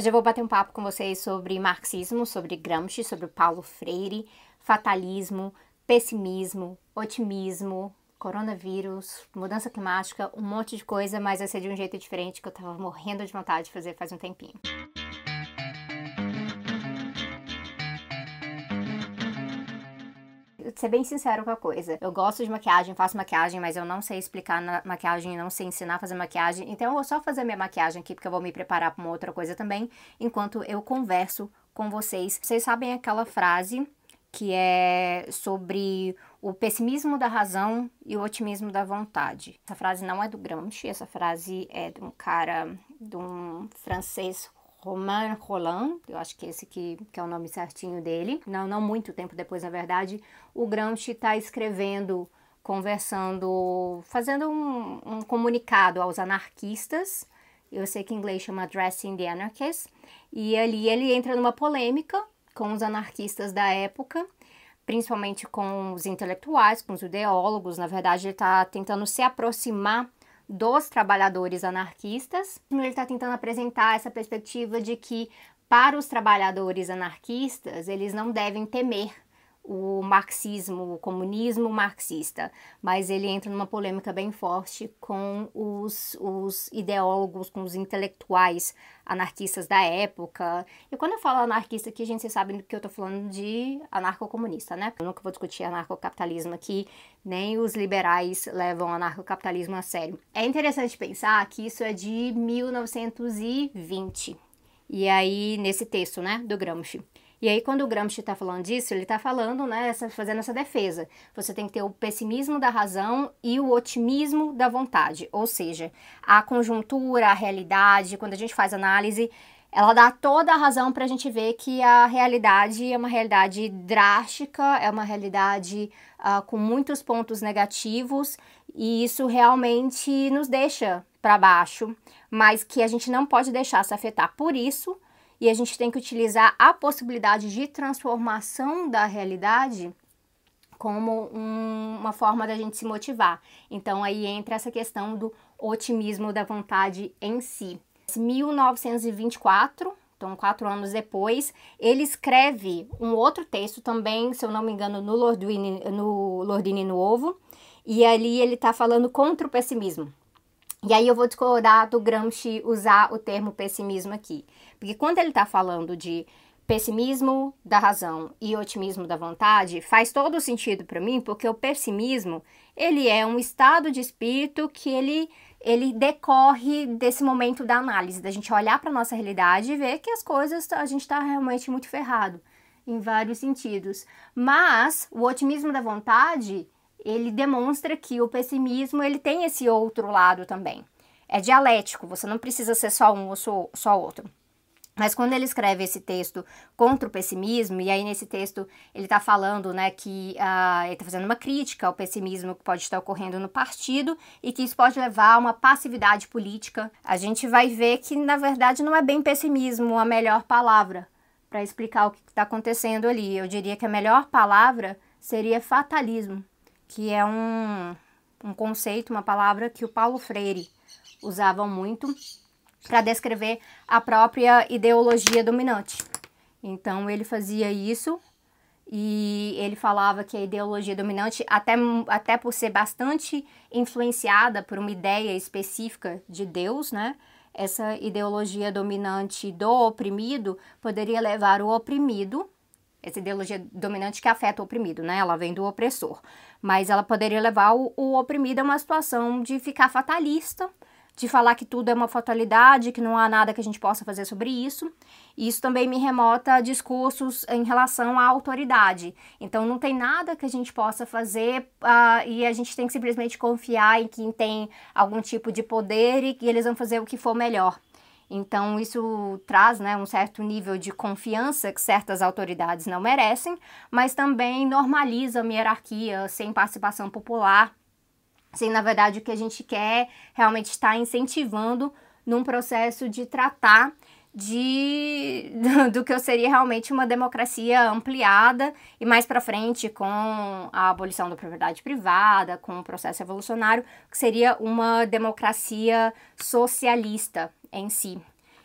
Hoje eu vou bater um papo com vocês sobre marxismo, sobre Gramsci, sobre Paulo Freire, fatalismo, pessimismo, otimismo, coronavírus, mudança climática, um monte de coisa, mas vai ser de um jeito diferente que eu tava morrendo de vontade de fazer faz um tempinho. Ser bem sincero com a coisa. Eu gosto de maquiagem, faço maquiagem, mas eu não sei explicar na maquiagem, não sei ensinar a fazer maquiagem. Então eu vou só fazer minha maquiagem aqui, porque eu vou me preparar para uma outra coisa também, enquanto eu converso com vocês. Vocês sabem aquela frase que é sobre o pessimismo da razão e o otimismo da vontade. Essa frase não é do Gramsci, essa frase é de um cara, de um francês Romain Roland, eu acho que esse que, que é o nome certinho dele, não, não muito tempo depois, na verdade, o Gramsci está escrevendo, conversando, fazendo um, um, comunicado aos anarquistas, eu sei que em inglês chama Addressing the Anarchists, e ali ele entra numa polêmica com os anarquistas da época, principalmente com os intelectuais, com os ideólogos, na verdade ele está tentando se aproximar dos trabalhadores anarquistas. Ele está tentando apresentar essa perspectiva de que, para os trabalhadores anarquistas, eles não devem temer o marxismo, o comunismo marxista, mas ele entra numa polêmica bem forte com os, os ideólogos, com os intelectuais anarquistas da época. E quando eu falo anarquista aqui, a gente sabe que eu tô falando de anarcocomunista, né? Eu nunca vou discutir anarcocapitalismo aqui, nem os liberais levam anarcocapitalismo a sério. É interessante pensar que isso é de 1920. E aí, nesse texto, né, do Gramsci. E aí, quando o Gramsci está falando disso, ele está falando, né, essa, fazendo essa defesa. Você tem que ter o pessimismo da razão e o otimismo da vontade. Ou seja, a conjuntura, a realidade, quando a gente faz análise, ela dá toda a razão para a gente ver que a realidade é uma realidade drástica, é uma realidade uh, com muitos pontos negativos, e isso realmente nos deixa para baixo, mas que a gente não pode deixar se afetar por isso e a gente tem que utilizar a possibilidade de transformação da realidade como um, uma forma da gente se motivar. Então aí entra essa questão do otimismo da vontade em si. 1924, então quatro anos depois, ele escreve um outro texto também, se eu não me engano, no Lordini, no Lordini Novo, e ali ele está falando contra o pessimismo. E aí eu vou discordar do Gramsci usar o termo pessimismo aqui. Porque quando ele está falando de pessimismo da razão e otimismo da vontade, faz todo sentido para mim, porque o pessimismo, ele é um estado de espírito que ele ele decorre desse momento da análise, da gente olhar para nossa realidade e ver que as coisas a gente está realmente muito ferrado em vários sentidos. Mas o otimismo da vontade, ele demonstra que o pessimismo ele tem esse outro lado também. É dialético, você não precisa ser só um ou só outro. Mas quando ele escreve esse texto contra o pessimismo, e aí nesse texto ele está falando né, que uh, ele está fazendo uma crítica ao pessimismo que pode estar ocorrendo no partido e que isso pode levar a uma passividade política, a gente vai ver que na verdade não é bem pessimismo a melhor palavra para explicar o que está acontecendo ali. Eu diria que a melhor palavra seria fatalismo que é um, um conceito, uma palavra que o Paulo Freire usava muito para descrever a própria ideologia dominante. Então ele fazia isso e ele falava que a ideologia dominante, até, até por ser bastante influenciada por uma ideia específica de Deus, né? Essa ideologia dominante do oprimido poderia levar o oprimido essa ideologia dominante que afeta o oprimido, né? Ela vem do opressor. Mas ela poderia levar o, o oprimido a uma situação de ficar fatalista, de falar que tudo é uma fatalidade, que não há nada que a gente possa fazer sobre isso. Isso também me remota a discursos em relação à autoridade. Então, não tem nada que a gente possa fazer uh, e a gente tem que simplesmente confiar em quem tem algum tipo de poder e que eles vão fazer o que for melhor. Então, isso traz né, um certo nível de confiança que certas autoridades não merecem, mas também normaliza uma hierarquia sem participação popular, sem, na verdade, o que a gente quer realmente estar incentivando num processo de tratar de do que seria realmente uma democracia ampliada e mais para frente com a abolição da propriedade privada, com o processo evolucionário, que seria uma democracia socialista em si.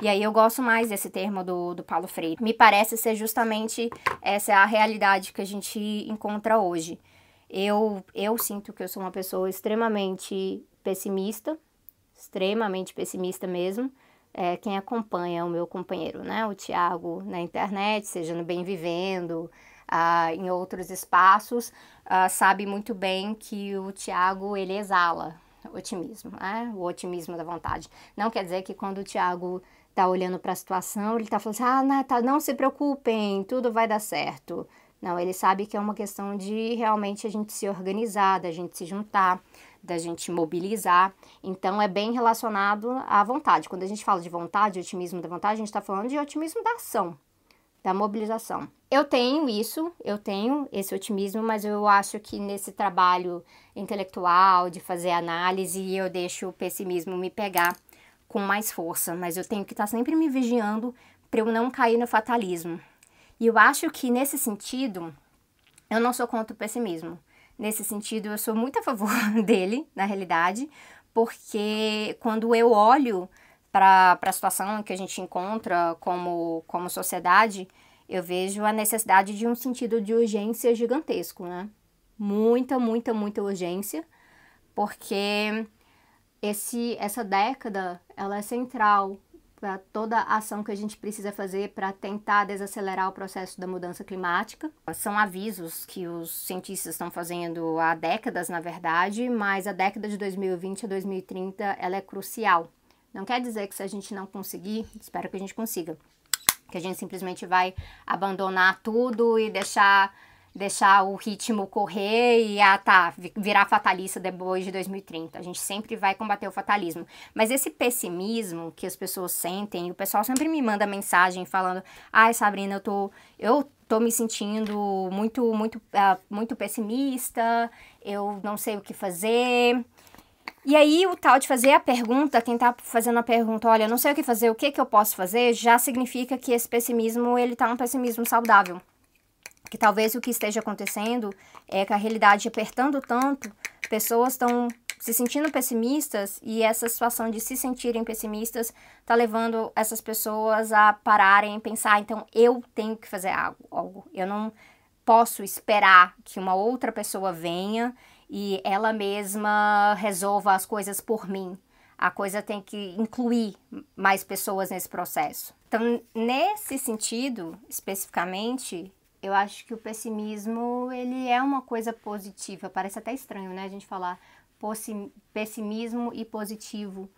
E aí eu gosto mais desse termo do, do Paulo Freire. Me parece ser justamente essa a realidade que a gente encontra hoje. Eu, eu sinto que eu sou uma pessoa extremamente pessimista, extremamente pessimista mesmo. É, quem acompanha o meu companheiro, né, o Tiago, na internet, seja no Bem Vivendo, ah, em outros espaços, ah, sabe muito bem que o Tiago, ele exala otimismo, né? o otimismo da vontade. Não quer dizer que quando o Tiago está olhando para a situação, ele está falando assim, ah, não, não se preocupem, tudo vai dar certo. Não, ele sabe que é uma questão de realmente a gente se organizar, da gente se juntar, da gente mobilizar. Então, é bem relacionado à vontade. Quando a gente fala de vontade, otimismo da vontade, a gente está falando de otimismo da ação, da mobilização. Eu tenho isso, eu tenho esse otimismo, mas eu acho que nesse trabalho intelectual, de fazer análise, eu deixo o pessimismo me pegar com mais força. Mas eu tenho que estar tá sempre me vigiando para eu não cair no fatalismo. E eu acho que nesse sentido, eu não sou contra o pessimismo. Nesse sentido, eu sou muito a favor dele, na realidade, porque quando eu olho para a situação que a gente encontra como, como sociedade, eu vejo a necessidade de um sentido de urgência gigantesco, né? Muita, muita, muita urgência, porque esse, essa década ela é central para toda a ação que a gente precisa fazer para tentar desacelerar o processo da mudança climática. São avisos que os cientistas estão fazendo há décadas, na verdade, mas a década de 2020 a 2030 ela é crucial. Não quer dizer que se a gente não conseguir, espero que a gente consiga, que a gente simplesmente vai abandonar tudo e deixar deixar o ritmo correr e ah, tá, virar fatalista depois de 2030. A gente sempre vai combater o fatalismo. Mas esse pessimismo que as pessoas sentem, o pessoal sempre me manda mensagem falando: "Ai, Sabrina, eu tô eu tô me sentindo muito muito uh, muito pessimista, eu não sei o que fazer". E aí, o tal de fazer a pergunta, quem tá fazendo a pergunta, olha, não sei o que fazer, o que que eu posso fazer, já significa que esse pessimismo, ele tá um pessimismo saudável que talvez o que esteja acontecendo é que a realidade apertando tanto, pessoas estão se sentindo pessimistas e essa situação de se sentirem pessimistas está levando essas pessoas a pararem e pensar, então eu tenho que fazer algo, eu não posso esperar que uma outra pessoa venha e ela mesma resolva as coisas por mim. A coisa tem que incluir mais pessoas nesse processo. Então, nesse sentido, especificamente, eu acho que o pessimismo, ele é uma coisa positiva. Parece até estranho, né? A gente falar pessimismo e positivo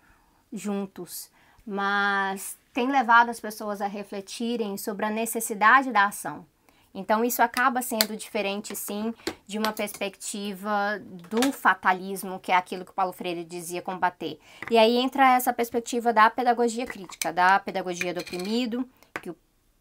juntos. Mas tem levado as pessoas a refletirem sobre a necessidade da ação. Então, isso acaba sendo diferente, sim, de uma perspectiva do fatalismo, que é aquilo que o Paulo Freire dizia combater. E aí entra essa perspectiva da pedagogia crítica, da pedagogia do oprimido,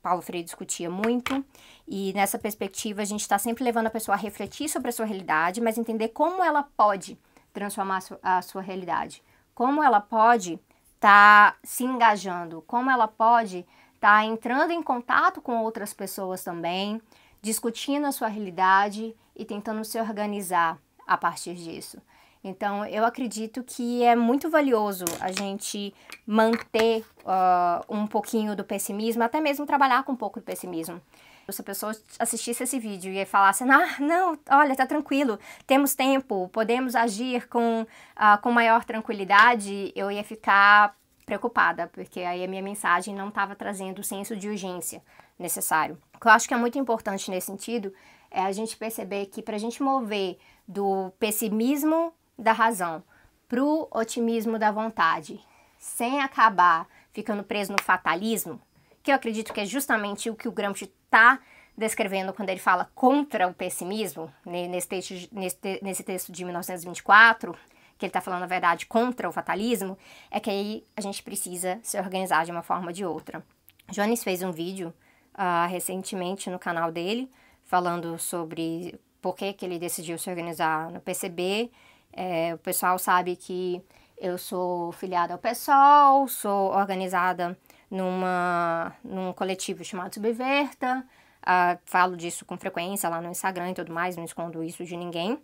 Paulo Freire discutia muito, e nessa perspectiva a gente está sempre levando a pessoa a refletir sobre a sua realidade, mas entender como ela pode transformar a sua, realidade, como ela pode estar tá se engajando, como ela pode estar tá entrando em contato com outras pessoas também, discutindo a sua realidade e tentando se organizar a partir disso. Então, eu acredito que é muito valioso a gente manter uh, um pouquinho do pessimismo, até mesmo trabalhar com um pouco de pessimismo. Se a pessoa assistisse esse vídeo e falasse, ah, não, olha, tá tranquilo, temos tempo, podemos agir com, uh, com maior tranquilidade, eu ia ficar preocupada, porque aí a minha mensagem não estava trazendo o senso de urgência necessário. O que eu acho que é muito importante nesse sentido é a gente perceber que para a gente mover do pessimismo da razão para o otimismo da vontade, sem acabar ficando preso no fatalismo, que eu acredito que é justamente o que o Gramsci está descrevendo quando ele fala contra o pessimismo, nesse texto, nesse, nesse texto de 1924, que ele está falando, na verdade, contra o fatalismo, é que aí a gente precisa se organizar de uma forma ou de outra. Jones fez um vídeo uh, recentemente no canal dele, falando sobre por que, que ele decidiu se organizar no PCB é, o pessoal sabe que eu sou filiada ao PSOL, sou organizada numa, num coletivo chamado Subverta, uh, falo disso com frequência lá no Instagram e tudo mais, não escondo isso de ninguém,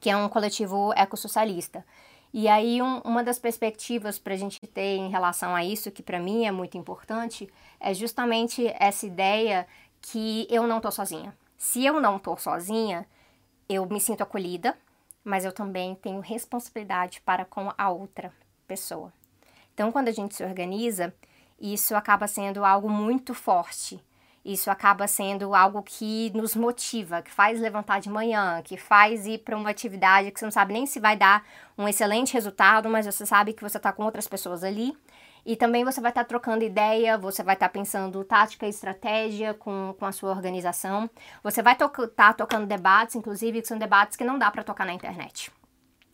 que é um coletivo ecossocialista. E aí, um, uma das perspectivas para a gente ter em relação a isso, que para mim é muito importante, é justamente essa ideia que eu não tô sozinha. Se eu não tô sozinha, eu me sinto acolhida, mas eu também tenho responsabilidade para com a outra pessoa. Então, quando a gente se organiza, isso acaba sendo algo muito forte. Isso acaba sendo algo que nos motiva, que faz levantar de manhã, que faz ir para uma atividade que você não sabe nem se vai dar um excelente resultado, mas você sabe que você está com outras pessoas ali. E também você vai estar tá trocando ideia, você vai estar tá pensando tática e estratégia com, com a sua organização. Você vai estar to tá tocando debates, inclusive, que são debates que não dá para tocar na internet.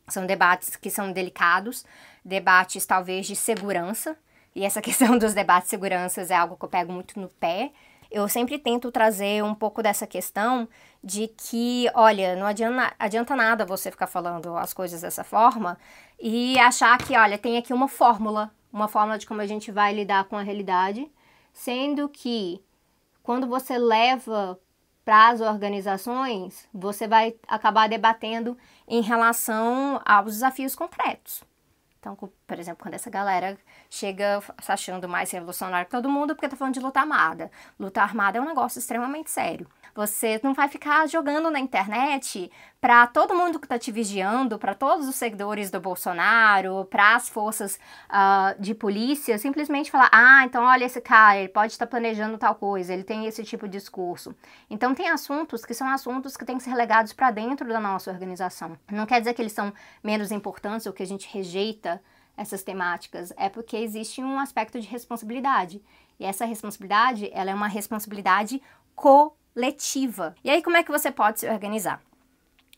São debates que são delicados, debates talvez de segurança, e essa questão dos debates de segurança é algo que eu pego muito no pé. Eu sempre tento trazer um pouco dessa questão de que, olha, não adianta, adianta nada você ficar falando as coisas dessa forma e achar que, olha, tem aqui uma fórmula, uma fórmula de como a gente vai lidar com a realidade, sendo que quando você leva para as organizações, você vai acabar debatendo em relação aos desafios concretos. Então, por exemplo, quando essa galera chega se achando mais revolucionário que todo mundo porque tá falando de luta armada. Luta armada é um negócio extremamente sério. Você não vai ficar jogando na internet para todo mundo que tá te vigiando, para todos os seguidores do Bolsonaro, para as forças uh, de polícia, simplesmente falar: ah, então olha esse cara, ele pode estar tá planejando tal coisa, ele tem esse tipo de discurso. Então, tem assuntos que são assuntos que têm que ser relegados para dentro da nossa organização. Não quer dizer que eles são menos importantes ou que a gente rejeita essas temáticas, é porque existe um aspecto de responsabilidade. E essa responsabilidade, ela é uma responsabilidade coletiva. E aí como é que você pode se organizar?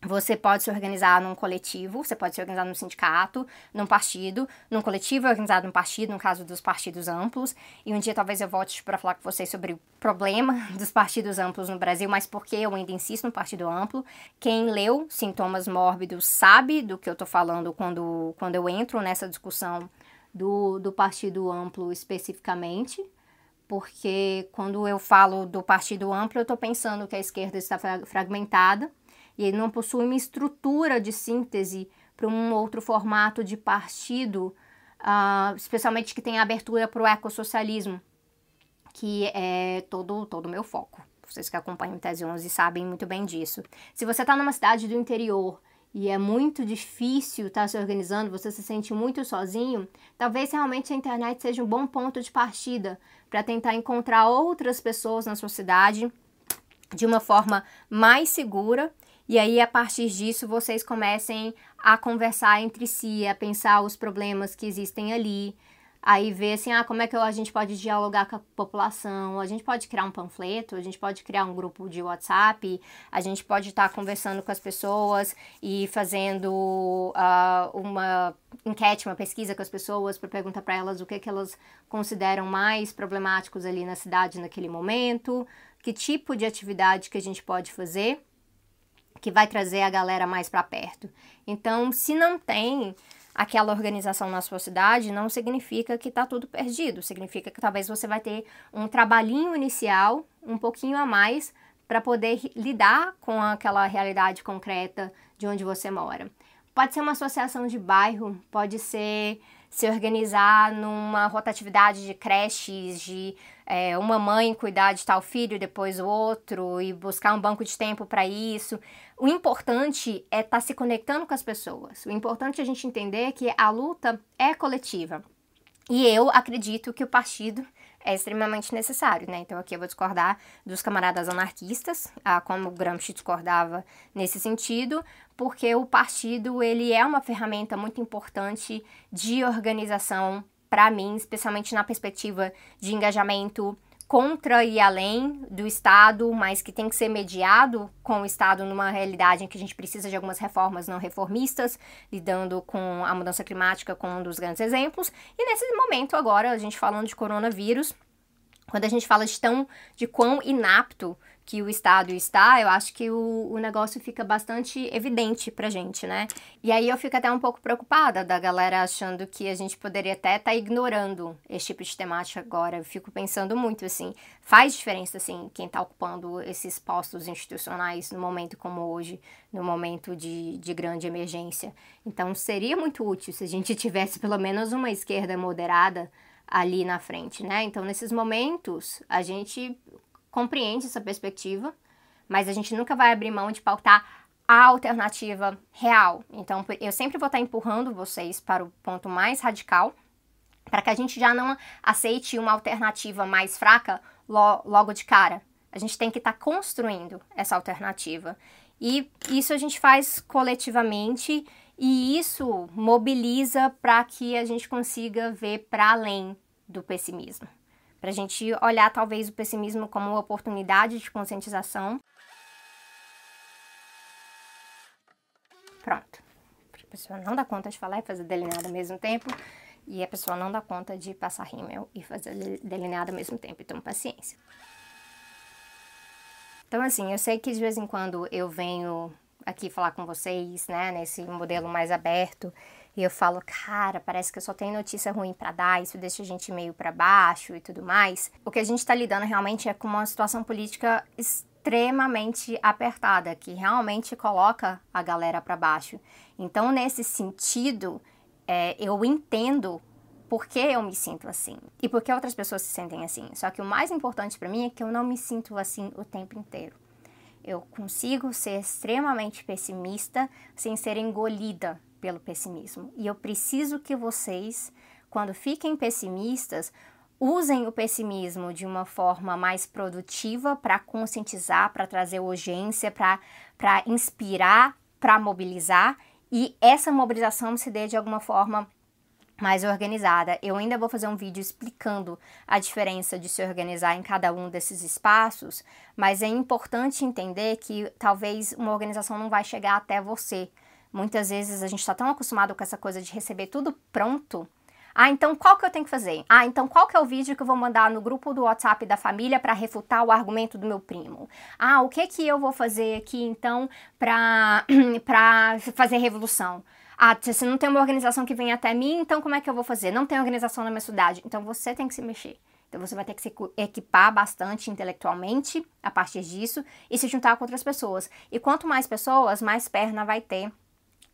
Você pode se organizar num coletivo, você pode se organizar num sindicato, num partido, num coletivo organizado num partido, no caso dos partidos amplos. E um dia talvez eu volte para falar com vocês sobre o problema dos partidos amplos no Brasil, mas por que eu ainda insisto no partido amplo. Quem leu Sintomas Mórbidos sabe do que eu estou falando quando, quando eu entro nessa discussão do, do partido amplo especificamente porque quando eu falo do partido amplo, eu estou pensando que a esquerda está fragmentada e ele não possui uma estrutura de síntese para um outro formato de partido, uh, especialmente que tem abertura para o ecossocialismo, que é todo todo o meu foco. Vocês que acompanham o Tese 11 sabem muito bem disso. Se você está numa cidade do interior e é muito difícil estar tá se organizando, você se sente muito sozinho, talvez realmente a internet seja um bom ponto de partida para tentar encontrar outras pessoas na sua cidade de uma forma mais segura e aí, a partir disso, vocês comecem a conversar entre si, a pensar os problemas que existem ali. Aí ver assim, ah, como é que a gente pode dialogar com a população? A gente pode criar um panfleto, a gente pode criar um grupo de WhatsApp, a gente pode estar tá conversando com as pessoas e fazendo uh, uma enquete, uma pesquisa com as pessoas para perguntar para elas o que, que elas consideram mais problemáticos ali na cidade naquele momento, que tipo de atividade que a gente pode fazer que vai trazer a galera mais para perto. Então, se não tem aquela organização na sua cidade, não significa que está tudo perdido. Significa que talvez você vai ter um trabalhinho inicial, um pouquinho a mais, para poder lidar com aquela realidade concreta de onde você mora. Pode ser uma associação de bairro, pode ser se organizar numa rotatividade de creches, de é, uma mãe cuidar de tal filho, depois o outro, e buscar um banco de tempo para isso. O importante é estar tá se conectando com as pessoas. O importante é a gente entender que a luta é coletiva. E eu acredito que o partido é extremamente necessário, né? Então aqui eu vou discordar dos camaradas anarquistas, ah, como Gramsci discordava nesse sentido, porque o partido ele é uma ferramenta muito importante de organização para mim, especialmente na perspectiva de engajamento contra e além do Estado, mas que tem que ser mediado com o Estado numa realidade em que a gente precisa de algumas reformas não reformistas, lidando com a mudança climática como um dos grandes exemplos. E nesse momento agora, a gente falando de coronavírus, quando a gente fala de tão de quão inapto que o Estado está, eu acho que o, o negócio fica bastante evidente pra gente, né? E aí eu fico até um pouco preocupada da galera achando que a gente poderia até estar tá ignorando esse tipo de temática agora. Eu fico pensando muito assim, faz diferença assim quem tá ocupando esses postos institucionais no momento como hoje, no momento de, de grande emergência. Então seria muito útil se a gente tivesse pelo menos uma esquerda moderada ali na frente, né? Então, nesses momentos, a gente compreende essa perspectiva, mas a gente nunca vai abrir mão de pautar a alternativa real. Então, eu sempre vou estar empurrando vocês para o ponto mais radical, para que a gente já não aceite uma alternativa mais fraca logo de cara. A gente tem que estar construindo essa alternativa. E isso a gente faz coletivamente e isso mobiliza para que a gente consiga ver para além do pessimismo. Para a gente olhar talvez o pessimismo como uma oportunidade de conscientização. Pronto. A pessoa não dá conta de falar e fazer delineado ao mesmo tempo. E a pessoa não dá conta de passar rímel e fazer delineado ao mesmo tempo. Então, paciência. Então, assim, eu sei que de vez em quando eu venho aqui falar com vocês, né, nesse modelo mais aberto, e eu falo, cara, parece que eu só tenho notícia ruim para dar, isso deixa a gente meio para baixo e tudo mais. O que a gente está lidando realmente é com uma situação política extremamente apertada, que realmente coloca a galera para baixo. Então, nesse sentido, é, eu entendo por que eu me sinto assim e por que outras pessoas se sentem assim. Só que o mais importante para mim é que eu não me sinto assim o tempo inteiro. Eu consigo ser extremamente pessimista sem ser engolida pelo pessimismo. E eu preciso que vocês, quando fiquem pessimistas, usem o pessimismo de uma forma mais produtiva para conscientizar, para trazer urgência, para inspirar, para mobilizar e essa mobilização se dê de alguma forma mais organizada. Eu ainda vou fazer um vídeo explicando a diferença de se organizar em cada um desses espaços, mas é importante entender que talvez uma organização não vai chegar até você. Muitas vezes a gente está tão acostumado com essa coisa de receber tudo pronto. Ah, então qual que eu tenho que fazer? Ah, então qual que é o vídeo que eu vou mandar no grupo do WhatsApp da família para refutar o argumento do meu primo? Ah, o que que eu vou fazer aqui então para para fazer revolução? Ah, se não tem uma organização que vem até mim, então como é que eu vou fazer? Não tem organização na minha cidade. Então você tem que se mexer. Então você vai ter que se equipar bastante intelectualmente a partir disso e se juntar com outras pessoas. E quanto mais pessoas, mais perna vai ter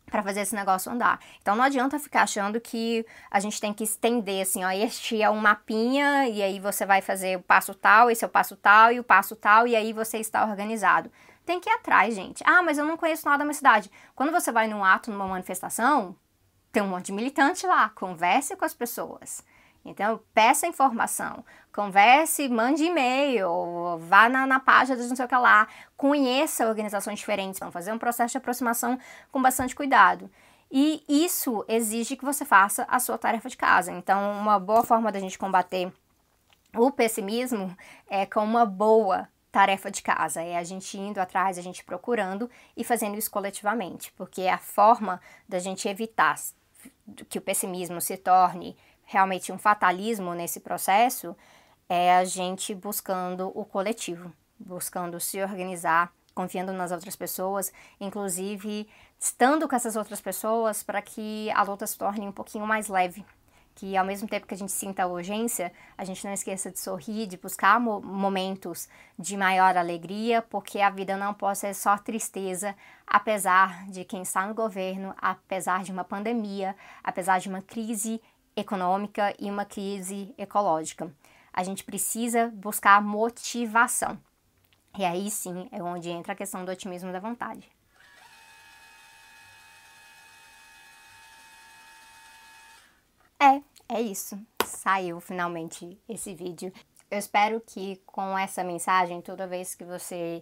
para fazer esse negócio andar. Então não adianta ficar achando que a gente tem que estender assim, ó, este é um mapinha e aí você vai fazer o passo tal, esse é o passo tal e o passo tal e aí você está organizado tem que ir atrás, gente. Ah, mas eu não conheço nada da minha cidade. Quando você vai num ato, numa manifestação, tem um monte de militante lá. Converse com as pessoas. Então, peça informação, converse, mande e-mail, vá na, na página de não sei o que lá, conheça organizações diferentes, vão fazer um processo de aproximação com bastante cuidado. E isso exige que você faça a sua tarefa de casa. Então, uma boa forma da gente combater o pessimismo é com uma boa tarefa de casa, é a gente indo atrás, a gente procurando e fazendo isso coletivamente, porque é a forma da gente evitar que o pessimismo se torne realmente um fatalismo nesse processo, é a gente buscando o coletivo, buscando se organizar, confiando nas outras pessoas, inclusive estando com essas outras pessoas para que a luta se torne um pouquinho mais leve, que ao mesmo tempo que a gente sinta a urgência, a gente não esqueça de sorrir, de buscar mo momentos de maior alegria, porque a vida não pode ser só tristeza, apesar de quem está no governo, apesar de uma pandemia, apesar de uma crise econômica e uma crise ecológica. A gente precisa buscar motivação. E aí sim é onde entra a questão do otimismo da vontade. É, é isso. Saiu finalmente esse vídeo. Eu espero que com essa mensagem, toda vez que você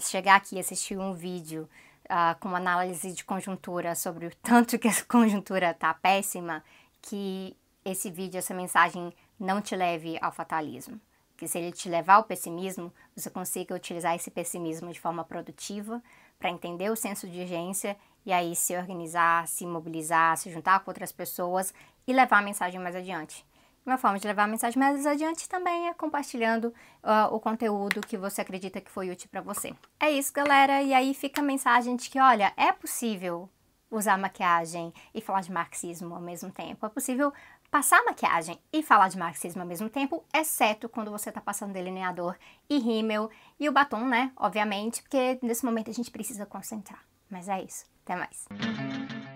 chegar aqui e assistir um vídeo uh, com uma análise de conjuntura sobre o tanto que a conjuntura tá péssima, que esse vídeo, essa mensagem não te leve ao fatalismo. Que se ele te levar ao pessimismo, você consiga utilizar esse pessimismo de forma produtiva para entender o senso de urgência e aí se organizar, se mobilizar, se juntar com outras pessoas e levar a mensagem mais adiante. Uma forma de levar a mensagem mais adiante também é compartilhando uh, o conteúdo que você acredita que foi útil para você. É isso, galera. E aí fica a mensagem de que, olha, é possível usar maquiagem e falar de marxismo ao mesmo tempo. É possível passar maquiagem e falar de marxismo ao mesmo tempo, exceto quando você está passando delineador e rímel e o batom, né? Obviamente, porque nesse momento a gente precisa concentrar. Mas é isso. Até mais.